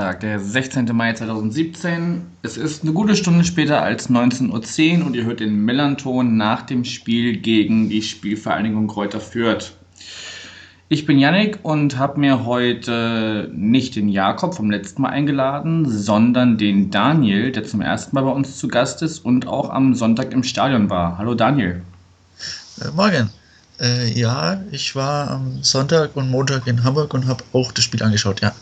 Dienstag, der 16. Mai 2017. Es ist eine gute Stunde später als 19.10 Uhr und ihr hört den Mellanton nach dem Spiel gegen die Spielvereinigung Kräuter Fürth. Ich bin Yannick und habe mir heute nicht den Jakob vom letzten Mal eingeladen, sondern den Daniel, der zum ersten Mal bei uns zu Gast ist und auch am Sonntag im Stadion war. Hallo Daniel. Äh, morgen. Äh, ja, ich war am Sonntag und Montag in Hamburg und habe auch das Spiel angeschaut, ja.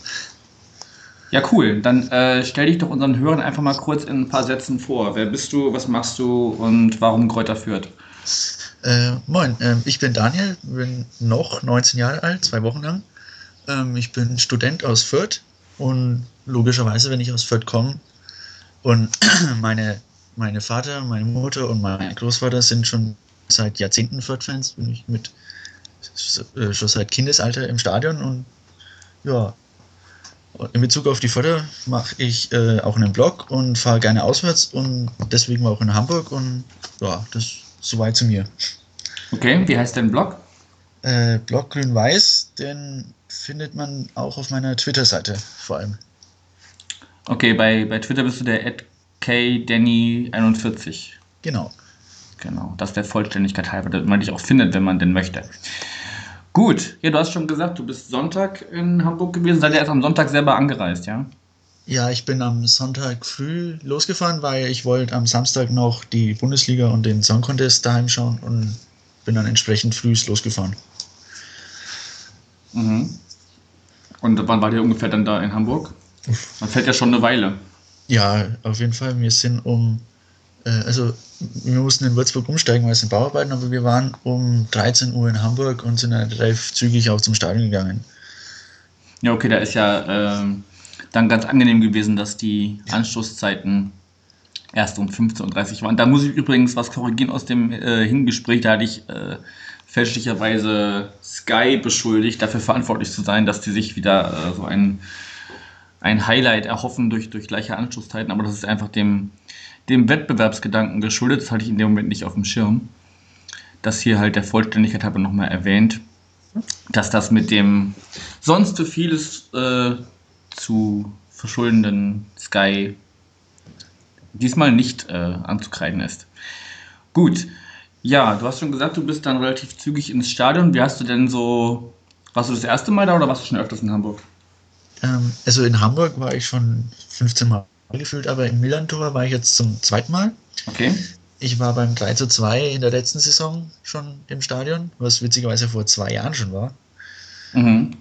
Ja, cool. Dann äh, stell dich doch unseren Hörern einfach mal kurz in ein paar Sätzen vor. Wer bist du, was machst du und warum Kräuter führt? Äh, moin, ähm, ich bin Daniel, bin noch 19 Jahre alt, zwei Wochen lang. Ähm, ich bin Student aus Fürth und logischerweise, wenn ich aus Fürth komme und meine, meine Vater, meine Mutter und mein Großvater sind schon seit Jahrzehnten Fürth-Fans, bin ich mit äh, schon seit Kindesalter im Stadion und ja, in Bezug auf die Förder mache ich äh, auch einen Blog und fahre gerne auswärts und deswegen auch in Hamburg und ja, das soweit zu mir. Okay, wie heißt dein Blog? Äh, Blog Grün-Weiß, den findet man auch auf meiner Twitter-Seite vor allem. Okay, bei, bei Twitter bist du der kdanny41. Genau. Genau, das der Vollständigkeit halber, damit man dich auch findet, wenn man denn möchte. Gut, ja, du hast schon gesagt, du bist Sonntag in Hamburg gewesen. Seid ihr erst am Sonntag selber angereist, ja? Ja, ich bin am Sonntag früh losgefahren, weil ich wollte am Samstag noch die Bundesliga und den Song Contest daheim schauen und bin dann entsprechend früh losgefahren. Mhm. Und wann war ihr ungefähr dann da in Hamburg? Man fährt ja schon eine Weile. Ja, auf jeden Fall. Wir sind um also wir mussten in Würzburg umsteigen, weil es sind Bauarbeiten, aber wir waren um 13 Uhr in Hamburg und sind dann relativ zügig auch zum Stadion gegangen. Ja, okay, da ist ja äh, dann ganz angenehm gewesen, dass die Anstoßzeiten erst um 15.30 Uhr waren. Da muss ich übrigens was korrigieren aus dem äh, Hingespräch, da hatte ich äh, fälschlicherweise Sky beschuldigt, dafür verantwortlich zu sein, dass die sich wieder äh, so ein, ein Highlight erhoffen durch, durch gleiche Anstoßzeiten, aber das ist einfach dem dem Wettbewerbsgedanken geschuldet, das hatte ich in dem Moment nicht auf dem Schirm. Das hier halt der Vollständigkeit habe nochmal erwähnt, dass das mit dem sonst so vieles äh, zu verschuldenden Sky diesmal nicht äh, anzukreiden ist. Gut, ja, du hast schon gesagt, du bist dann relativ zügig ins Stadion. Wie hast du denn so, warst du das erste Mal da oder warst du schon öfters in Hamburg? Ähm, also in Hamburg war ich schon 15 Mal gefühlt, aber im Millantor war ich jetzt zum zweiten Mal. Okay. Ich war beim 3 zu 2 in der letzten Saison schon im Stadion, was witzigerweise vor zwei Jahren schon war. Mhm.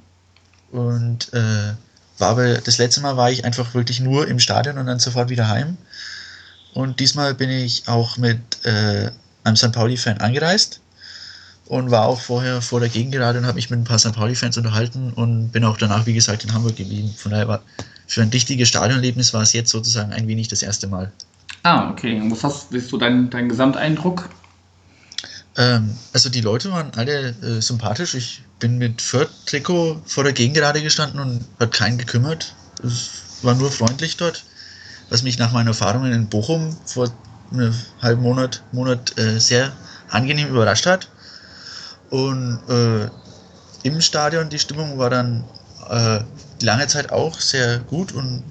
Und äh, war aber das letzte Mal war ich einfach wirklich nur im Stadion und dann sofort wieder heim. Und diesmal bin ich auch mit äh, einem St. Pauli-Fan angereist und war auch vorher vor der Gegengerade und habe mich mit ein paar St. Pauli-Fans unterhalten und bin auch danach, wie gesagt, in Hamburg geblieben. Von daher war für ein richtiges Stadionerlebnis war es jetzt sozusagen ein wenig das erste Mal. Ah, okay. Und was hast, bist du dein, dein Gesamteindruck? Ähm, also die Leute waren alle äh, sympathisch. Ich bin mit Fürth-Trikot vor der Gegengerade gestanden und hat keinen gekümmert. Es war nur freundlich dort, was mich nach meinen Erfahrungen in Bochum vor einem halben Monat, Monat äh, sehr angenehm überrascht hat. Und äh, im Stadion die Stimmung war dann äh, lange Zeit auch sehr gut und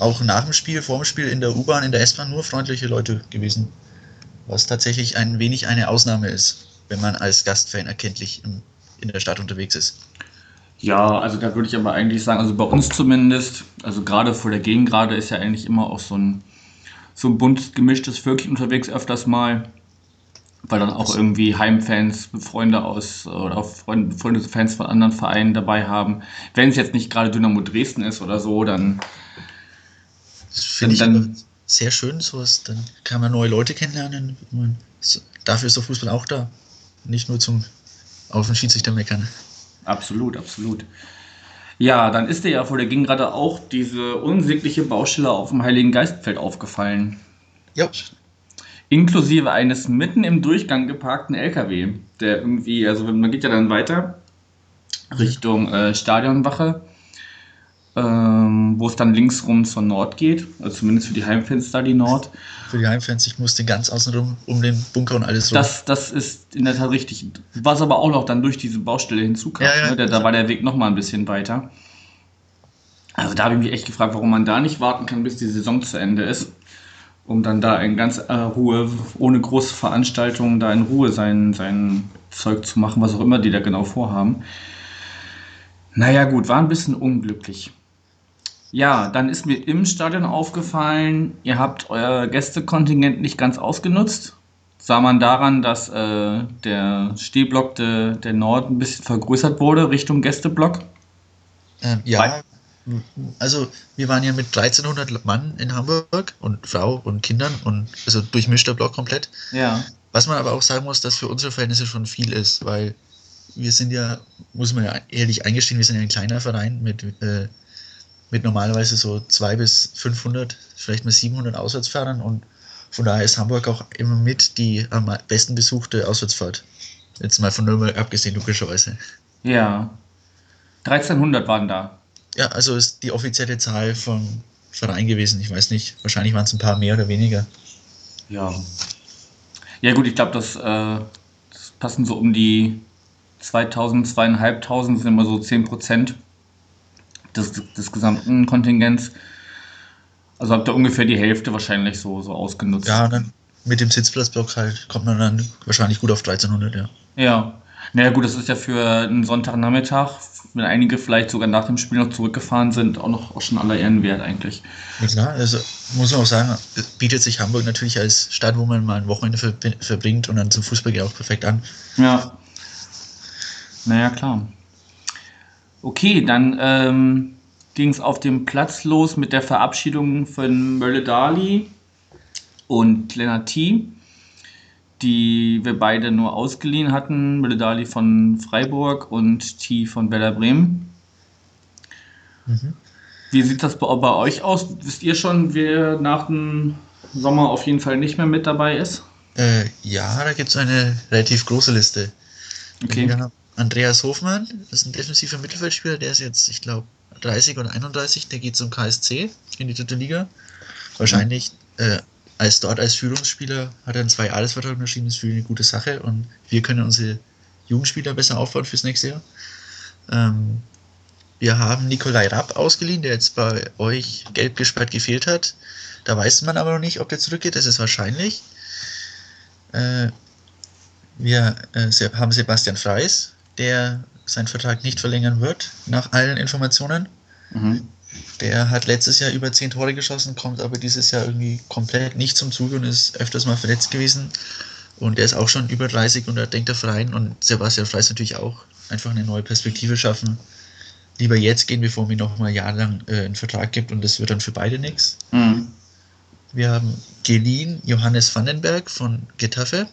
auch nach dem Spiel, vor dem Spiel in der U-Bahn, in der S-Bahn nur freundliche Leute gewesen. Was tatsächlich ein wenig eine Ausnahme ist, wenn man als Gastfan erkenntlich im, in der Stadt unterwegs ist. Ja, also da würde ich aber eigentlich sagen, also bei uns zumindest, also gerade vor der Gegengrade ist ja eigentlich immer auch so ein, so ein bunt gemischtes Völkchen unterwegs öfters mal weil dann auch irgendwie Heimfans, Freunde aus oder auch Freunde, Freunde, Fans von anderen Vereinen dabei haben. Wenn es jetzt nicht gerade Dynamo Dresden ist oder so, dann. Das finde ich dann, sehr schön, sowas. Dann kann man neue Leute kennenlernen. dafür ist der Fußball auch da. Nicht nur zum auf den Schiedsrichter meckern. Absolut, absolut. Ja, dann ist dir ja vor der ging gerade auch diese unsägliche Baustelle auf dem Heiligen Geistfeld aufgefallen. Ja inklusive eines mitten im Durchgang geparkten LKW, der irgendwie, also man geht ja dann weiter Richtung äh, Stadionwache ähm, wo es dann links rum zur Nord geht, also zumindest für die Heimfans da die Nord. Für die Heimfans, ich musste ganz außenrum um den Bunker und alles rum. Das, das ist in der Tat richtig. Was aber auch noch dann durch diese Baustelle hinzukam. Ja, ja. ne? da, da war der Weg noch mal ein bisschen weiter. Also da habe ich mich echt gefragt, warum man da nicht warten kann, bis die Saison zu Ende ist, um dann da in ganz äh, Ruhe, ohne große Veranstaltungen, da in Ruhe sein, sein Zeug zu machen, was auch immer die da genau vorhaben. Naja gut, war ein bisschen unglücklich. Ja, dann ist mir im Stadion aufgefallen, ihr habt euer Gästekontingent nicht ganz ausgenutzt. Sah man daran, dass äh, der Stehblock de, der Nord ein bisschen vergrößert wurde Richtung Gästeblock. Ähm, ja, also wir waren ja mit 1300 Mann in Hamburg und Frau und Kindern und also durchmischter Block komplett. Ja. Was man aber auch sagen muss, dass für unsere Verhältnisse schon viel ist, weil wir sind ja, muss man ja ehrlich eingestehen, wir sind ja ein kleiner Verein mit, äh, mit normalerweise so 200 bis 500, vielleicht mal 700 Auswärtsfahrern und von daher ist Hamburg auch immer mit die am besten besuchte Auswärtsfahrt. Jetzt mal von Nürnberg abgesehen, logischerweise. Ja. 1300 waren da. Ja, also ist die offizielle Zahl vom Verein gewesen. Ich weiß nicht, wahrscheinlich waren es ein paar mehr oder weniger. Ja. Ja gut, ich glaube, das, äh, das passen so um die 2000, 2500 sind immer so 10 Prozent des, des gesamten Kontingents. Also habt ihr ungefähr die Hälfte wahrscheinlich so, so ausgenutzt. Ja, dann mit dem Sitzplatzblock halt kommt man dann wahrscheinlich gut auf 1300, ja. Ja. Naja gut, das ist ja für einen Sonntagnachmittag, wenn einige vielleicht sogar nach dem Spiel noch zurückgefahren sind, auch noch auch schon aller Ehren wert eigentlich. Ja, klar, also muss man auch sagen, bietet sich Hamburg natürlich als Stadt, wo man mal ein Wochenende verbringt und dann zum Fußball geht auch perfekt an. Ja. Naja, klar. Okay, dann ähm, ging es auf dem Platz los mit der Verabschiedung von Mölle Dali und Lennart T., die wir beide nur ausgeliehen hatten. Mölle Dali von Freiburg und T von Werder Bremen. Mhm. Wie sieht das bei, bei euch aus? Wisst ihr schon, wer nach dem Sommer auf jeden Fall nicht mehr mit dabei ist? Äh, ja, da gibt es eine relativ große Liste. Okay. Wir haben Andreas Hofmann, das ist ein defensiver Mittelfeldspieler, der ist jetzt, ich glaube, 30 oder 31, der geht zum KSC in die dritte Liga. Wahrscheinlich äh, als dort als Führungsspieler hat er einen Zwei-Jahres-Vertrag unterschrieben, ist für ihn eine gute Sache und wir können unsere Jugendspieler besser aufbauen fürs nächste Jahr. Ähm, wir haben Nikolai Rapp ausgeliehen, der jetzt bei euch gelb gesperrt gefehlt hat. Da weiß man aber noch nicht, ob der zurückgeht, das ist wahrscheinlich. Äh, wir äh, haben Sebastian Freis, der seinen Vertrag nicht verlängern wird, nach allen Informationen. Mhm. Der hat letztes Jahr über 10 Tore geschossen, kommt aber dieses Jahr irgendwie komplett nicht zum Zuge und ist öfters mal verletzt gewesen. Und der ist auch schon über 30 und da denkt der Verein und Sebastian Freis natürlich auch einfach eine neue Perspektive schaffen. Lieber jetzt gehen, bevor mir noch mal jahrelang äh, einen Vertrag gibt und das wird dann für beide nichts. Mhm. Wir haben geliehen Johannes Vandenberg von Getafe.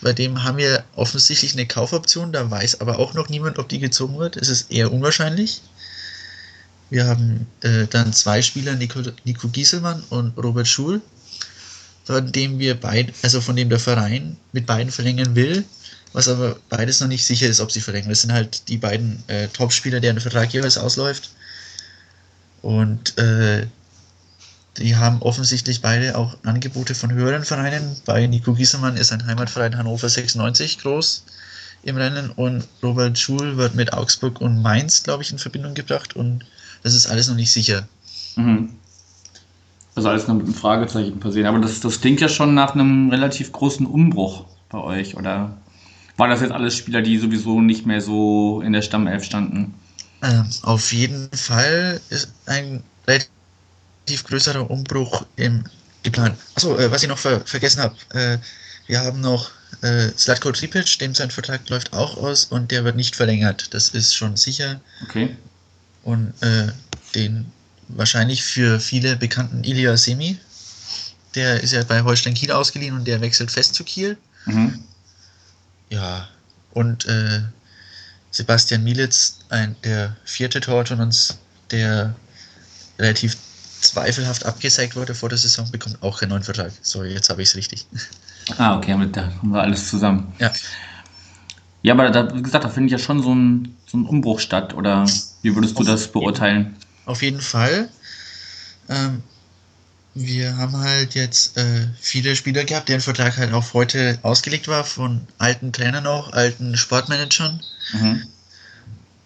Bei dem haben wir offensichtlich eine Kaufoption, da weiß aber auch noch niemand, ob die gezogen wird. Es ist eher unwahrscheinlich. Wir haben äh, dann zwei Spieler, Nico, Nico Gieselmann und Robert Schul, von dem wir beid, also von dem der Verein mit beiden verlängern will, was aber beides noch nicht sicher ist, ob sie verlängern. Das sind halt die beiden äh, Topspieler, deren Vertrag jeweils ausläuft. Und äh, die haben offensichtlich beide auch Angebote von höheren Vereinen. Bei Nico Giesemann ist ein Heimatverein Hannover 96 groß im Rennen und Robert Schul wird mit Augsburg und Mainz, glaube ich, in Verbindung gebracht und das ist alles noch nicht sicher. Mhm. Also alles noch mit einem Fragezeichen versehen. Aber das, das klingt ja schon nach einem relativ großen Umbruch bei euch, oder? Waren das jetzt alles Spieler, die sowieso nicht mehr so in der Stammelf standen? Ähm, auf jeden Fall ist ein relativ größerer Umbruch im geplant. Achso, äh, was ich noch ver vergessen habe. Äh, wir haben noch äh, Slatko Tripic, dem sein Vertrag läuft auch aus und der wird nicht verlängert. Das ist schon sicher. Okay. Und äh, den wahrscheinlich für viele bekannten Ilya Semi, der ist ja bei Holstein Kiel ausgeliehen und der wechselt fest zu Kiel. Mhm. Ja, und äh, Sebastian Mielitz, ein, der vierte Torwart von uns, der relativ zweifelhaft abgesägt wurde vor der Saison, bekommt auch keinen neuen Vertrag. So, jetzt habe ich es richtig. Ah, okay, damit da haben wir alles zusammen. Ja. Ja, aber da, wie gesagt, da findet ja schon so ein, so ein Umbruch statt. Oder Wie würdest du das beurteilen? Auf jeden Fall. Ähm, wir haben halt jetzt äh, viele Spieler gehabt, deren Vertrag halt auch heute ausgelegt war, von alten Trainern auch, alten Sportmanagern. Mhm.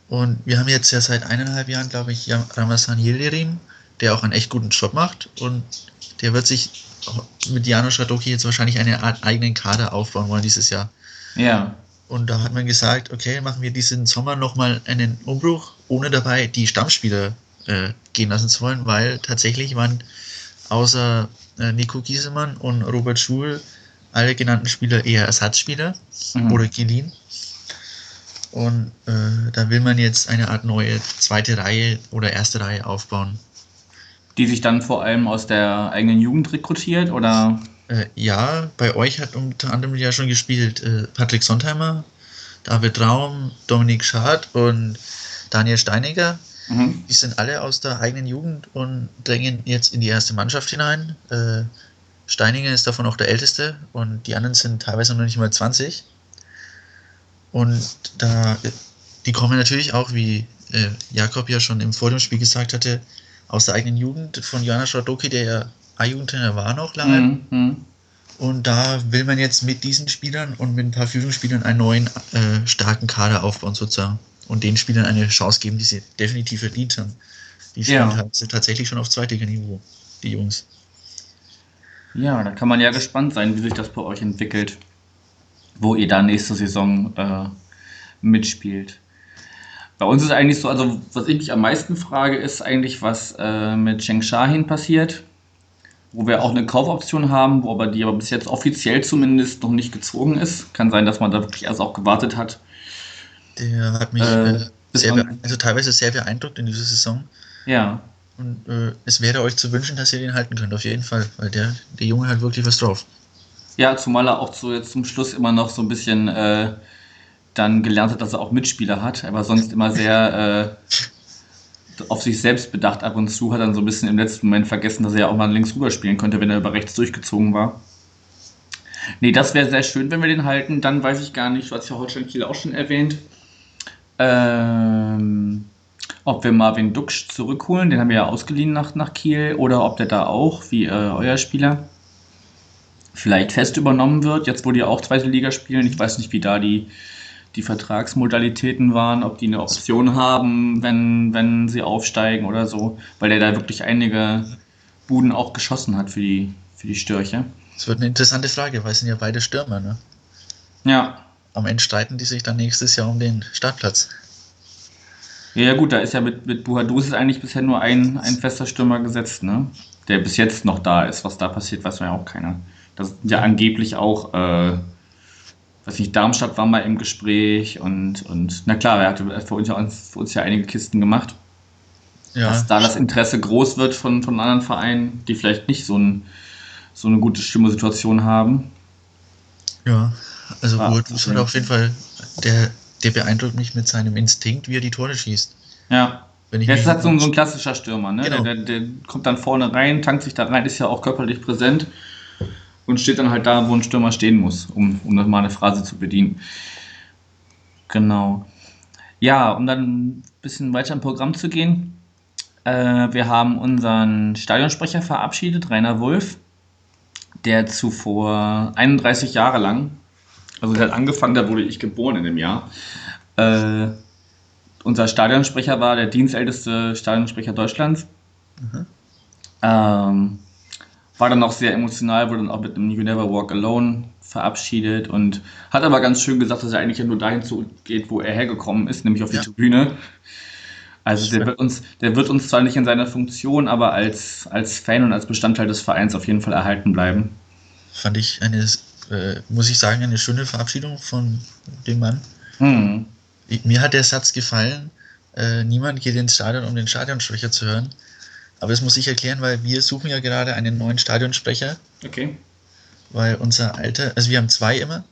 Und wir haben jetzt ja seit eineinhalb Jahren, glaube ich, Ram- Ramazan Yildirim, der auch einen echt guten Job macht. Und der wird sich mit Jano Schradoki jetzt wahrscheinlich eine Art eigenen Kader aufbauen wollen dieses Jahr. Ja. Und da hat man gesagt, okay, machen wir diesen Sommer nochmal einen Umbruch, ohne dabei die Stammspieler äh, gehen lassen zu wollen, weil tatsächlich waren außer äh, Nico Giesemann und Robert Schul alle genannten Spieler eher Ersatzspieler Mhm. oder geliehen. Und äh, da will man jetzt eine Art neue zweite Reihe oder erste Reihe aufbauen. Die sich dann vor allem aus der eigenen Jugend rekrutiert oder? Äh, ja, bei euch hat unter anderem ja schon gespielt äh, Patrick Sontheimer, David Raum, Dominik Schad und Daniel Steiniger. Mhm. Die sind alle aus der eigenen Jugend und drängen jetzt in die erste Mannschaft hinein. Äh, Steininger ist davon auch der Älteste und die anderen sind teilweise noch nicht mal 20. Und da, die kommen natürlich auch, wie äh, Jakob ja schon im Vor dem Spiel gesagt hatte, aus der eigenen Jugend von Jana Schradoki, der ja A-Jugendtrainer war noch lange. Mhm. Mhm. Und da will man jetzt mit diesen Spielern und mit ein paar Führungsspielern einen neuen äh, starken Kader aufbauen sozusagen. Und den Spielern eine Chance geben, die sie definitiv verdient haben. Die spielen Ja. halt tatsächlich schon auf Zweitliganiveau, die Jungs. Ja, da kann man ja gespannt sein, wie sich das bei euch entwickelt, wo ihr da nächste Saison äh, mitspielt. Bei uns ist eigentlich so, also was ich mich am meisten frage, ist eigentlich, was äh, mit Cheng Shahin passiert, wo wir auch eine Kaufoption haben, wo aber die aber bis jetzt offiziell zumindest noch nicht gezogen ist. Kann sein, dass man da wirklich erst auch gewartet hat. Der hat mich Äh, sehr also teilweise sehr beeindruckt in dieser Saison. Ja, Und äh, es wäre euch zu wünschen, dass ihr den halten könnt, auf jeden Fall. Weil der, der Junge hat wirklich was drauf. Ja, zumal er auch so jetzt zum Schluss immer noch so ein bisschen äh, dann gelernt hat, dass er auch Mitspieler hat. Er war sonst immer sehr äh, auf sich selbst bedacht ab und zu, hat dann so ein bisschen im letzten Moment vergessen, dass er ja auch mal links rüber spielen könnte, wenn er über rechts durchgezogen war. Nee, das wäre sehr schön, wenn wir den halten. Dann weiß ich gar nicht, was ja Holstein Kiel auch schon erwähnt. Ähm, ob wir Marvin Duksch zurückholen, den haben wir ja ausgeliehen nach, nach Kiel, oder ob der da auch, wie äh, euer Spieler, vielleicht fest übernommen wird, jetzt wo die auch zweite Liga spielen. Ich weiß nicht, wie da die, die Vertragsmodalitäten waren, ob die eine Option haben, wenn, wenn sie aufsteigen oder so, weil der da wirklich einige Buden auch geschossen hat für die, für die Störche. Das wird eine interessante Frage, weil es sind ja beide Stürmer. Ne? Ja. Am Ende streiten die sich dann nächstes Jahr um den Startplatz. Ja, ja, gut, da ist ja mit, mit Buhadus ist eigentlich bisher nur ein, ein fester Stürmer gesetzt, ne? Der bis jetzt noch da ist. Was da passiert, weiß man ja auch keiner. Das sind ja angeblich auch, äh, weiß nicht, Darmstadt war mal im Gespräch und, und na klar, er hatte für uns ja, für uns ja einige Kisten gemacht. Ja, Dass da das Interesse groß wird von, von anderen Vereinen, die vielleicht nicht so, ein, so eine gute Stimmesituation haben. ja. Also Ah, hat okay. auf jeden Fall, der, der beeindruckt mich mit seinem Instinkt, wie er die Tore schießt. Ja. Wenn ich mich ist halt so ein, so ein klassischer Stürmer, ne? Genau. Der, der, der kommt dann vorne rein, tankt sich da rein, ist ja auch körperlich präsent und steht dann halt da, wo ein Stürmer stehen muss, um, um nochmal eine Phrase zu bedienen. Genau. Ja, um dann ein bisschen weiter im Programm zu gehen. Äh, wir haben unseren Stadionsprecher verabschiedet, Rainer Wulff, der zuvor 31 Jahre lang, also der hat angefangen, da wurde ich geboren in dem Jahr, äh, unser Stadionsprecher war der dienstälteste Stadionsprecher Deutschlands. Mhm. Ähm, war dann auch sehr emotional, wurde dann auch mit einem You Never Walk Alone verabschiedet und hat aber ganz schön gesagt, dass er eigentlich ja nur dahin geht, wo er hergekommen ist, nämlich auf die Ja. Tribüne. Also der wird uns, der wird uns zwar nicht in seiner Funktion, aber als, als Fan und als Bestandteil des Vereins auf jeden Fall erhalten bleiben. fand ich eine, äh, muss ich sagen, eine schöne Verabschiedung von dem Mann. Hm. Ich, mir hat der Satz gefallen, äh, niemand geht ins Stadion, um den Stadionsprecher zu hören. Aber das muss ich erklären, weil wir suchen ja gerade einen neuen Stadionsprecher, Okay. weil unser alter, also wir haben zwei immer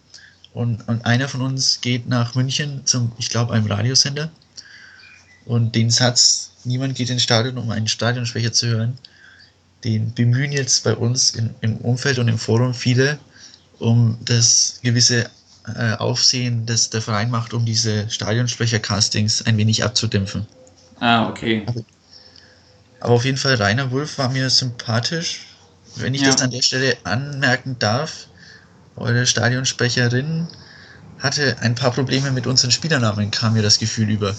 und, und einer von uns geht nach München zum, ich glaube, einem Radiosender und den Satz, niemand geht ins Stadion, um einen Stadionsprecher zu hören, den bemühen jetzt bei uns in, im Umfeld und im Forum viele, um das gewisse äh, Aufsehen, das der Verein macht, um diese Stadionsprecher-Castings ein wenig abzudämpfen. Ah, okay. Aber auf jeden Fall, Rainer Wulff war mir sympathisch. Wenn ich Ja. das an der Stelle anmerken darf, eure Stadionsprecherin hatte ein paar Probleme mit unseren Spielernamen, kam mir das Gefühl über.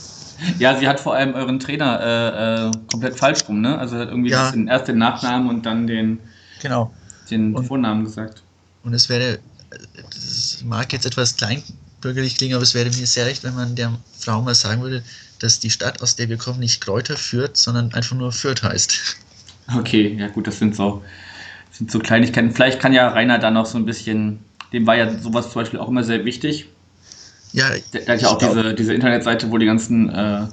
Ja, sie hat vor allem euren Trainer äh, äh, komplett falsch rum, ne? Also hat irgendwie Ja. den, erst den Nachnamen und dann den, Genau. den Und- Vornamen gesagt. Und es wäre, das mag jetzt etwas kleinbürgerlich klingen, aber es wäre mir sehr recht, wenn man der Frau mal sagen würde, dass die Stadt, aus der wir kommen, nicht Kräuter führt, sondern einfach nur Fürth heißt. Okay, ja gut, das sind so, das sind so Kleinigkeiten. Vielleicht kann ja Rainer da noch so ein bisschen, dem war ja sowas zum Beispiel auch immer sehr wichtig. Ja, Der, der hat ja auch glaub- diese, diese Internetseite, wo die ganzen äh,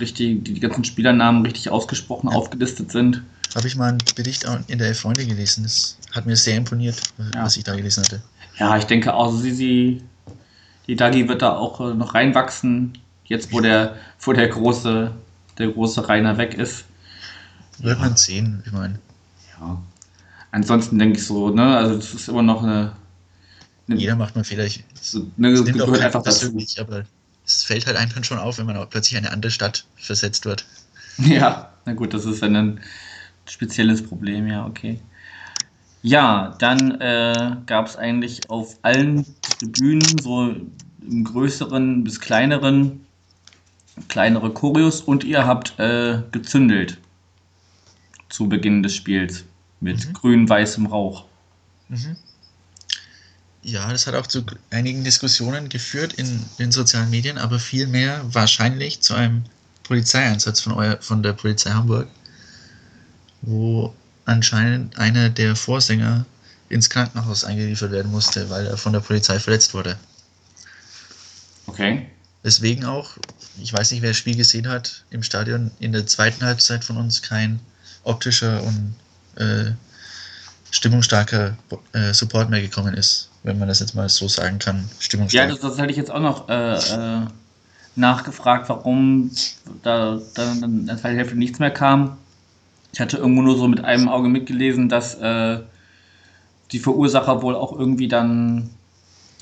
richtig, die, die ganzen Spielernamen richtig ausgesprochen Ja. aufgelistet sind. Habe ich mal einen Bericht in der Elf Freunde gelesen. Das hat mir sehr imponiert, Ja. was ich da gelesen hatte. Ja, ich denke auch, sie, sie, die Dagi wird da auch äh, noch reinwachsen, jetzt wo der, wo der große, der große Rainer weg ist. Wird man sehen, ich meine. Ja. Ansonsten denke ich so, ne, also das ist immer noch eine, eine, Jeder macht mal Fehler. Ich, so, ne, es nimmt gehört einfach dazu. persönlich, aber es fällt halt einem schon auf, wenn man auch plötzlich in eine andere Stadt versetzt wird. Ja, na gut, das ist dann ein spezielles Problem, ja, okay. Ja, dann äh, gab es eigentlich auf allen Tribünen, so im größeren bis kleineren, kleinere Choreos und ihr habt äh, gezündelt zu Beginn des Spiels mit Mhm. grün-weißem Rauch. Mhm. Ja, das hat auch zu einigen Diskussionen geführt in den sozialen Medien, aber vielmehr wahrscheinlich zu einem Polizeieinsatz von, euer, von der Polizei Hamburg, wo anscheinend einer der Vorsänger ins Krankenhaus eingeliefert werden musste, weil er von der Polizei verletzt wurde. Okay. Deswegen auch, ich weiß nicht, wer das Spiel gesehen hat, im Stadion in der zweiten Halbzeit von uns kein optischer und äh, stimmungsstarker äh, Support mehr gekommen ist, wenn man das jetzt mal so sagen kann. Ja, Stimmungsstark. das, das hätte ich jetzt auch noch äh, äh, nachgefragt, warum da dann in der zweiten Hälfte nichts mehr kam. Ich hatte irgendwo nur so mit einem Auge mitgelesen, dass äh, die Verursacher wohl auch irgendwie dann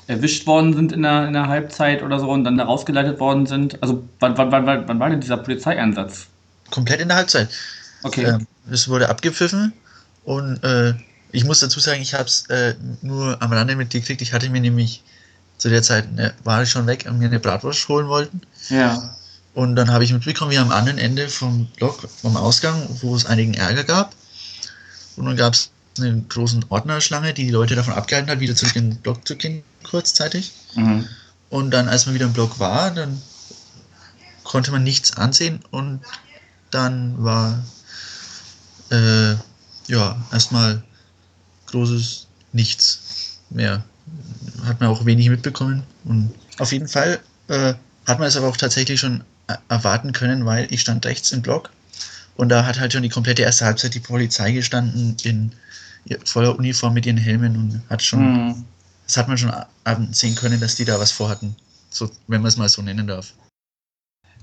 erwischt worden sind in der, in der Halbzeit oder so und dann da rausgeleitet worden sind. Also wann, wann, wann, wann war denn dieser Polizeieinsatz? Komplett in der Halbzeit. Okay. Ähm, es wurde abgepfiffen und äh, ich muss dazu sagen, ich habe es äh, nur am Rande mitgekriegt. Ich hatte mir nämlich zu der Zeit, ne, war ich schon weg und mir eine Bratwurst holen wollten. Ja. Und dann habe ich mitbekommen, wie am anderen Ende vom Block, vom Ausgang, wo es einigen Ärger gab. Und dann gab es eine große Ordnerschlange, die die Leute davon abgehalten hat, wieder zurück in den Block zu gehen, kurzzeitig. Mhm. Und dann, als man wieder im Block war, dann konnte man nichts ansehen und dann war äh, ja erstmal großes Nichts mehr. Hat man auch wenig mitbekommen. Und auf jeden Fall äh, hat man es aber auch tatsächlich schon erwarten können, weil ich stand rechts im Block und da hat halt schon die komplette erste Halbzeit die Polizei gestanden in voller Uniform mit ihren Helmen und hat schon Mhm. das hat man schon sehen können, dass die da was vorhatten. So, wenn man es mal so nennen darf.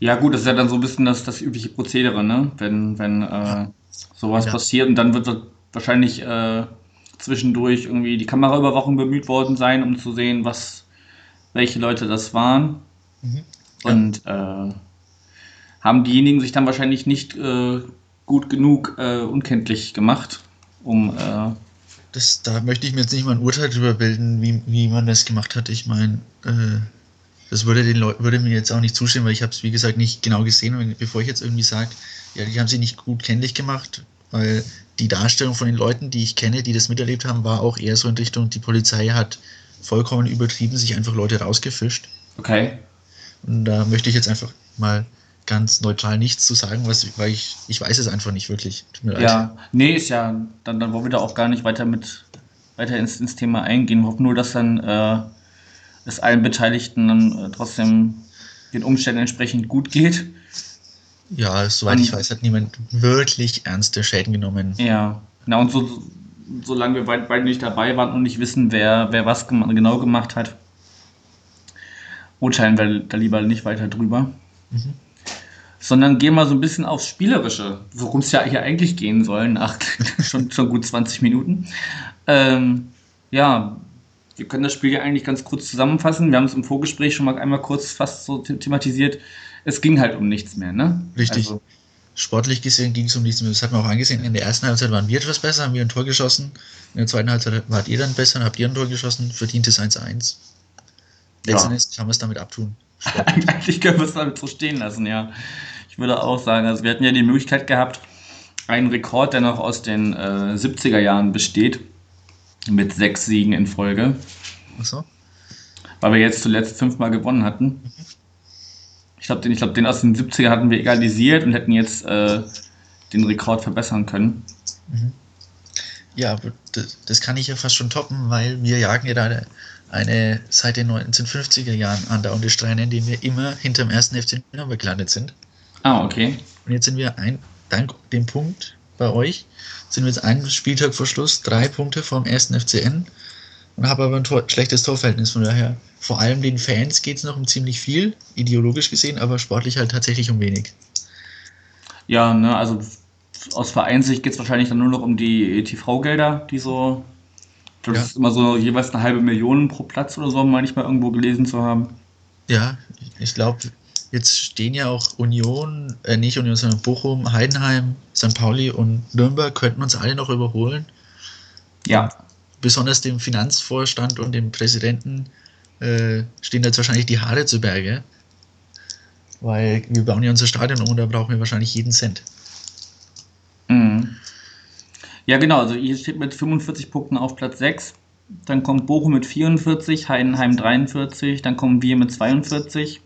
Ja, gut, das ist ja dann so ein bisschen das, das übliche Prozedere, ne? Wenn, wenn äh, sowas Ja. passiert und dann wird wa- wahrscheinlich äh, zwischendurch irgendwie die Kameraüberwachung bemüht worden sein, um zu sehen, was welche Leute das waren. Mhm. Ja. Und äh, haben diejenigen sich dann wahrscheinlich nicht äh, gut genug äh, unkenntlich gemacht, um äh, Das, da möchte ich mir jetzt nicht mal ein Urteil drüber bilden, wie, wie man das gemacht hat. Ich meine, äh, das würde, den Leu würde mir jetzt auch nicht zustimmen, weil ich habe es, wie gesagt, nicht genau gesehen. Und bevor ich jetzt irgendwie sage, ja, die haben sie nicht gut kenntlich gemacht, weil die Darstellung von den Leuten, die ich kenne, die das miterlebt haben, war auch eher so in Richtung, die Polizei hat vollkommen übertrieben, sich einfach Leute rausgefischt. okay. Und da möchte ich jetzt einfach mal ganz neutral nichts zu sagen, was, weil ich, ich weiß es einfach nicht wirklich. Ja, nee, ist ja, dann, dann wollen wir da auch gar nicht weiter mit weiter ins, ins Thema eingehen. Wir hoffen nur, dass dann äh, es allen Beteiligten dann äh, trotzdem den Umständen entsprechend gut geht. Ja, soweit ich weiß, hat niemand wirklich ernste Schäden genommen. Ja, na und so, so- solange wir beid- beide nicht dabei waren und nicht wissen, wer, wer was gem genau gemacht hat, urteilen wir da lieber nicht weiter drüber. Mhm. Sondern gehen mal so ein bisschen aufs Spielerische, worum es ja hier eigentlich gehen soll, nach schon, schon gut 20 Minuten. Ähm, ja, wir können das Spiel ja eigentlich ganz kurz zusammenfassen. Wir haben es im Vorgespräch schon mal einmal kurz fast so the- thematisiert. es ging halt um nichts mehr, ne? Richtig. Also, Sportlich gesehen ging es um nichts mehr. Das hat man auch angesehen. In der ersten Halbzeit waren wir etwas besser, haben wir ein Tor geschossen. In der zweiten Halbzeit wart ihr dann besser, habt ihr ein Tor geschossen, verdientes 1-1. Ja. Letztendlich kann man es damit abtun. eigentlich können wir es damit so stehen lassen, ja. Ich würde auch sagen, also wir hatten ja die Möglichkeit gehabt, einen Rekord, der noch aus den äh, 70er Jahren besteht, mit sechs Siegen in Folge, Achso. weil wir jetzt zuletzt fünfmal gewonnen hatten. Ich glaube, den, ich glaub, den aus den 70er hatten wir egalisiert und hätten jetzt äh, den Rekord verbessern können. Ja, aber das, das kann ich ja fast schon toppen, weil wir jagen ja da eine, seit den 1950er Jahren andauernde Strähne, in denen wir immer hinterm ersten FC Nürnberg gelandet sind. Ah, okay. Und jetzt sind wir ein, dank dem Punkt bei euch, sind wir jetzt einen Spieltag vor Schluss, drei Punkte vom ersten FCN und haben aber ein Tor, schlechtes Torverhältnis. Von daher, vor allem den Fans geht es noch um ziemlich viel, ideologisch gesehen, aber sportlich halt tatsächlich um wenig. Ja, ne, also aus Vereinssicht geht es wahrscheinlich dann nur noch um die TV-Gelder, die so. Ich glaube, Ja. das ist immer so jeweils eine halbe Million pro Platz oder so, meine ich mal irgendwo gelesen zu haben. Ja, ich glaube, jetzt stehen ja auch Union, äh, nicht Union, sondern Bochum, Heidenheim, St. Pauli und Nürnberg könnten uns alle noch überholen. Ja, Besonders dem Finanzvorstand und dem Präsidenten äh, stehen jetzt wahrscheinlich die Haare zu Berge. Weil wir bauen ja unser Stadion um und da brauchen wir wahrscheinlich jeden Cent. Mhm. Ja, genau. Also ihr steht mit 45 Punkten auf Platz 6. Dann kommt Bochum mit 44, Heidenheim 43, dann kommen wir mit 42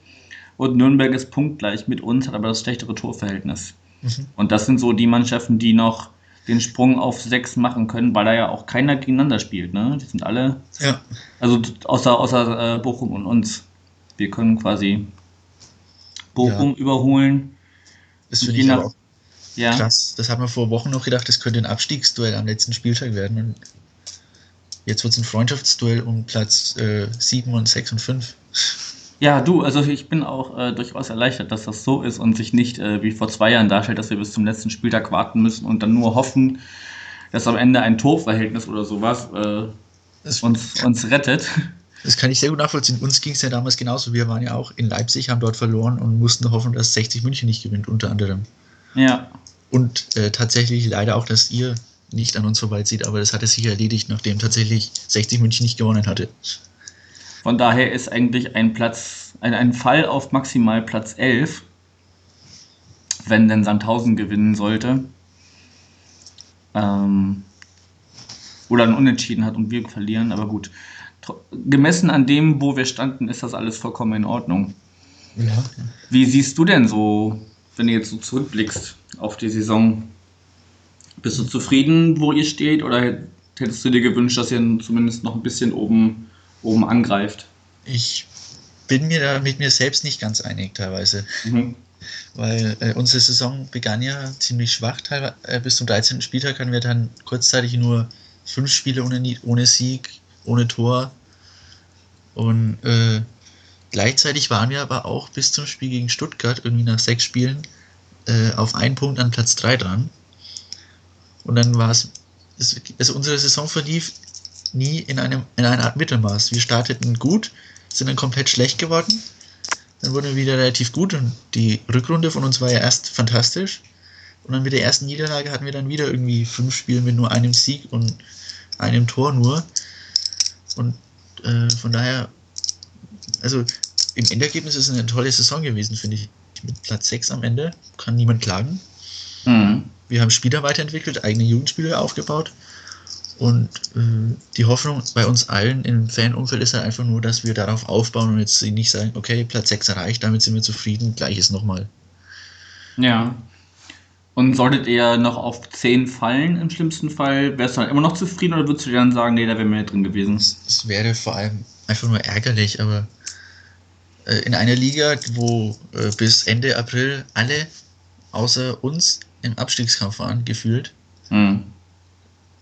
und Nürnberg ist punktgleich mit uns, hat aber das schlechtere Torverhältnis. Mhm. Und das sind so die Mannschaften, die noch den Sprung auf 6 machen können, weil da ja auch keiner gegeneinander spielt. Ne? Die sind alle, Ja, also außer, außer äh, Bochum und uns. Wir können quasi Bochum überholen. das Und finde je ich nach- aber auch Ja. krass. Das hat man vor Wochen noch gedacht, das könnte ein Abstiegsduell am letzten Spieltag werden. Und jetzt wird es ein Freundschaftsduell um Platz äh, 7 und 6 und 5. Ja, du, also ich bin auch äh, durchaus erleichtert, dass das so ist und sich nicht äh, wie vor zwei Jahren darstellt, dass wir bis zum letzten Spieltag warten müssen und dann nur hoffen, dass am Ende ein Torverhältnis oder sowas äh, uns, uns rettet. das kann ich sehr gut nachvollziehen. Uns ging es ja damals genauso. Wir waren ja auch in Leipzig, haben dort verloren und mussten hoffen, dass 60 München nicht gewinnt, unter anderem. Ja, Und äh, tatsächlich leider auch, dass ihr nicht an uns vorbeizieht, aber das hatte sich erledigt, nachdem tatsächlich 60 München nicht gewonnen hatte. von daher ist eigentlich ein Platz, ein, ein Fall auf maximal Platz 11, wenn denn Sandhausen gewinnen sollte. Ähm, oder ein Unentschieden hat und wir verlieren, aber gut. Gemessen an dem, wo wir standen, ist das alles vollkommen in Ordnung. Ja. Wie siehst du denn so, wenn du jetzt so zurückblickst auf die Saison? Bist du zufrieden, wo ihr steht, oder hättest du dir gewünscht, dass ihr zumindest noch ein bisschen oben, oben angreift? Ich bin mir da mit mir selbst nicht ganz einig teilweise, weil äh, unsere Saison begann ja ziemlich schwach. Teilweise, äh, bis zum 13. Spieltag hatten wir dann kurzzeitig nur fünf Spiele ohne, ohne Sieg, ohne Tor. Und äh, gleichzeitig waren wir aber auch bis zum Spiel gegen Stuttgart, irgendwie nach sechs Spielen, äh, auf einen Punkt an Platz 3 dran. Und dann war es, es- also unsere Saison verlief nie in, einem, in einer Art Mittelmaß. Wir starteten gut, sind dann komplett schlecht geworden. Dann wurden wir wieder relativ gut und die Rückrunde von uns war ja erst fantastisch. Und dann mit der ersten Niederlage hatten wir dann wieder irgendwie fünf Spiele mit nur einem Sieg und einem Tor nur. Und äh, von daher, also im Endergebnis ist es eine tolle Saison gewesen, finde ich. Mit Platz 6 am Ende kann niemand klagen. Mhm. Wir haben Spieler weiterentwickelt, eigene Jugendspieler aufgebaut. Und äh, die Hoffnung bei uns allen im Fanumfeld ist halt einfach nur, dass wir darauf aufbauen und jetzt nicht sagen, okay, Platz 6 erreicht, damit sind wir zufrieden, gleiches nochmal. Ja. Und solltet ihr noch auf 10 fallen im schlimmsten Fall, wärst du dann immer noch zufrieden oder würdest du dann sagen, nee, da wäre mehr drin gewesen? Es es wäre vor allem einfach nur ärgerlich, aber äh, in einer Liga, wo äh, bis Ende April alle außer uns im Abstiegskampf waren, gefühlt, Mhm.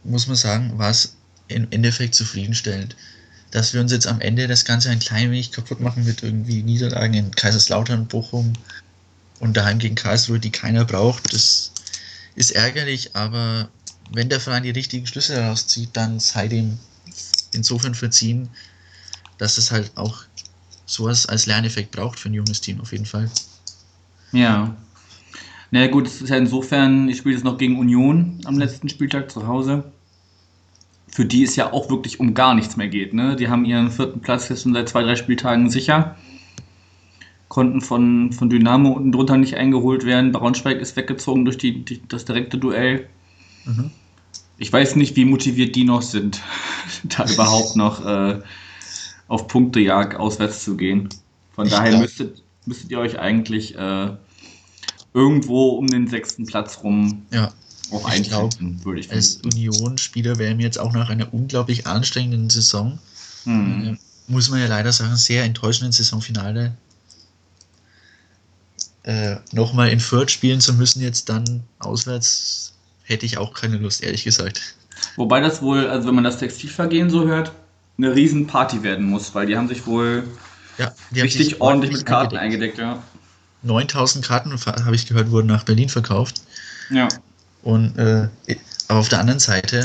muss man sagen, war es im Endeffekt zufriedenstellend. Dass wir uns jetzt am Ende das Ganze ein klein wenig kaputt machen mit irgendwie Niederlagen in Kaiserslautern, Bochum und daheim gegen Karlsruhe, die keiner braucht, das ist ärgerlich, aber wenn der Verein die richtigen Schlüsse daraus zieht, dann sei dem insofern verziehen, dass es halt auch sowas als Lerneffekt braucht für ein junges Team auf jeden Fall. Ja. Na ja, gut, es ist ja insofern, ich spiele jetzt noch gegen Union am letzten Spieltag zu Hause. Für die es ja auch wirklich um gar nichts mehr geht. Ne? Die haben ihren vierten Platz jetzt schon seit zwei, drei Spieltagen sicher. Konnten von, von Dynamo unten drunter nicht eingeholt werden. Braunschweig ist weggezogen durch die, die das direkte Duell. Mhm. Ich weiß nicht, wie motiviert die noch sind, da überhaupt noch äh, auf Punktejagd auswärts zu gehen. Von Ich daher müsstet, müsstet ihr euch eigentlich äh, irgendwo um den sechsten Platz rum Ja, auch Ich glaub, würde ich als. Union-Spieler wäre mir jetzt auch nach einer unglaublich anstrengenden Saison, Hm. äh, muss man ja leider sagen, sehr enttäuschenden Saisonfinale, äh, nochmal in Fürth spielen zu müssen, jetzt dann auswärts, hätte ich auch keine Lust, ehrlich gesagt. Wobei das wohl, also wenn man das Textilvergehen so hört, eine Riesenparty werden muss, weil die haben sich wohl Ja, richtig sich ordentlich mit Karten eingedeckt. eingedeckt, ja. 9000 Karten, habe ich gehört, wurden nach Berlin verkauft. Ja. Und äh, aber auf der anderen Seite,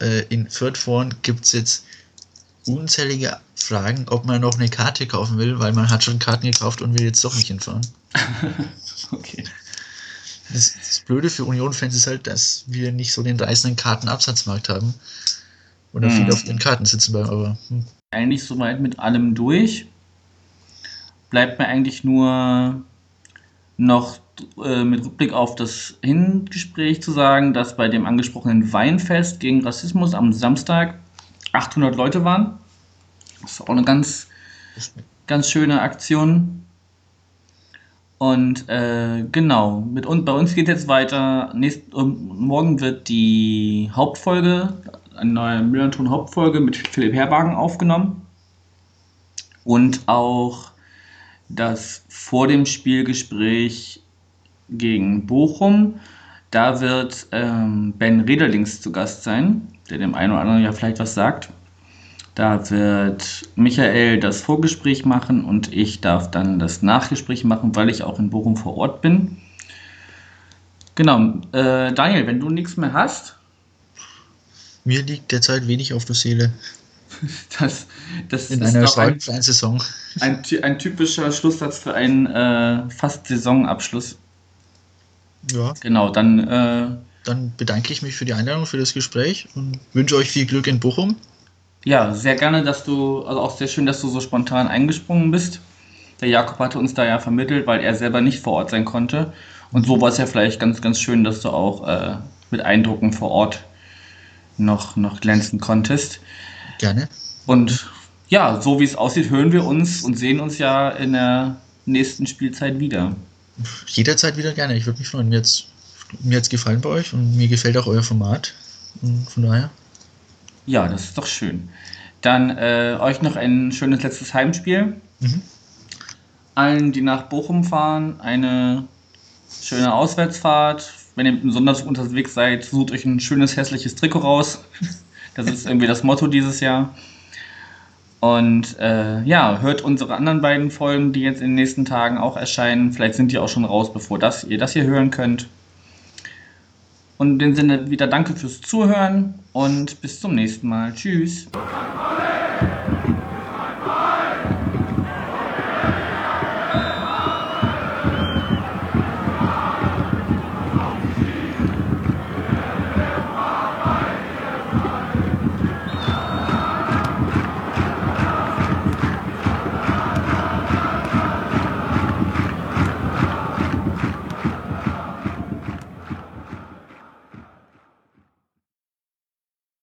äh, in Fürth vorn gibt es jetzt unzählige Fragen, ob man noch eine Karte kaufen will, weil man hat schon Karten gekauft und will jetzt doch nicht hinfahren. Okay. Das, das Blöde für Union-Fans ist halt, dass wir nicht so den reißenden Kartenabsatzmarkt haben. Oder Mhm. viele auf ihren Karten sitzen bleiben, aber hm, eigentlich soweit mit allem durch. Bleibt mir eigentlich nur noch äh, mit Rückblick auf das Hingespräch zu sagen, dass bei dem angesprochenen Weinfest gegen Rassismus am Samstag 800 Leute waren. Das ist auch eine ganz, ganz schöne Aktion. Und äh, genau, mit uns, bei uns geht jetzt weiter. Nächst, ähm, morgen wird die Hauptfolge, eine neue Millanton-Hauptfolge mit Philipp Herwagen aufgenommen. Und auch das vor dem Spielgespräch gegen Bochum. Da wird ähm, Ben Rederlings zu Gast sein, der dem einen oder anderen ja vielleicht was sagt. Da wird Michael das Vorgespräch machen und ich darf dann das Nachgespräch machen, weil ich auch in Bochum vor Ort bin. Genau, äh, Daniel, wenn du nichts mehr hast, mir liegt derzeit wenig auf der Seele das, das in ist einer schwalbenfreien Saison. ein, ein typischer Schlusssatz für einen äh, fast Saisonabschluss. Ja, Genau, dann äh, dann bedanke ich mich für die Einladung, für das Gespräch und wünsche euch viel Glück in Bochum. ja, sehr gerne, dass du, also auch sehr schön, dass du so spontan eingesprungen bist. Der Jakob hatte uns da ja vermittelt, weil er selber nicht vor Ort sein konnte. Und so war es ja vielleicht ganz, ganz schön, dass du auch äh, mit Eindrucken vor Ort noch, noch glänzen konntest. Gerne. Und ja, so wie es aussieht, hören wir uns und sehen uns ja in der nächsten Spielzeit wieder. Jederzeit wieder gerne. Ich würde mich freuen. Mir hat's, mir hat's gefallen bei euch und mir gefällt auch euer Format. Und von daher, Ja, das ist doch schön. Dann äh, euch noch ein schönes letztes Heimspiel. Mhm. Allen, die nach Bochum fahren, eine schöne Auswärtsfahrt. Wenn ihr besonders unterwegs seid, sucht euch ein schönes hässliches Trikot raus. Das ist irgendwie das Motto dieses Jahr. Und äh, ja, hört unsere anderen beiden Folgen, die jetzt in den nächsten Tagen auch erscheinen. Vielleicht sind die auch schon raus, bevor das, ihr das hier hören könnt. Und in dem Sinne wieder danke fürs Zuhören und bis zum nächsten Mal. Tschüss.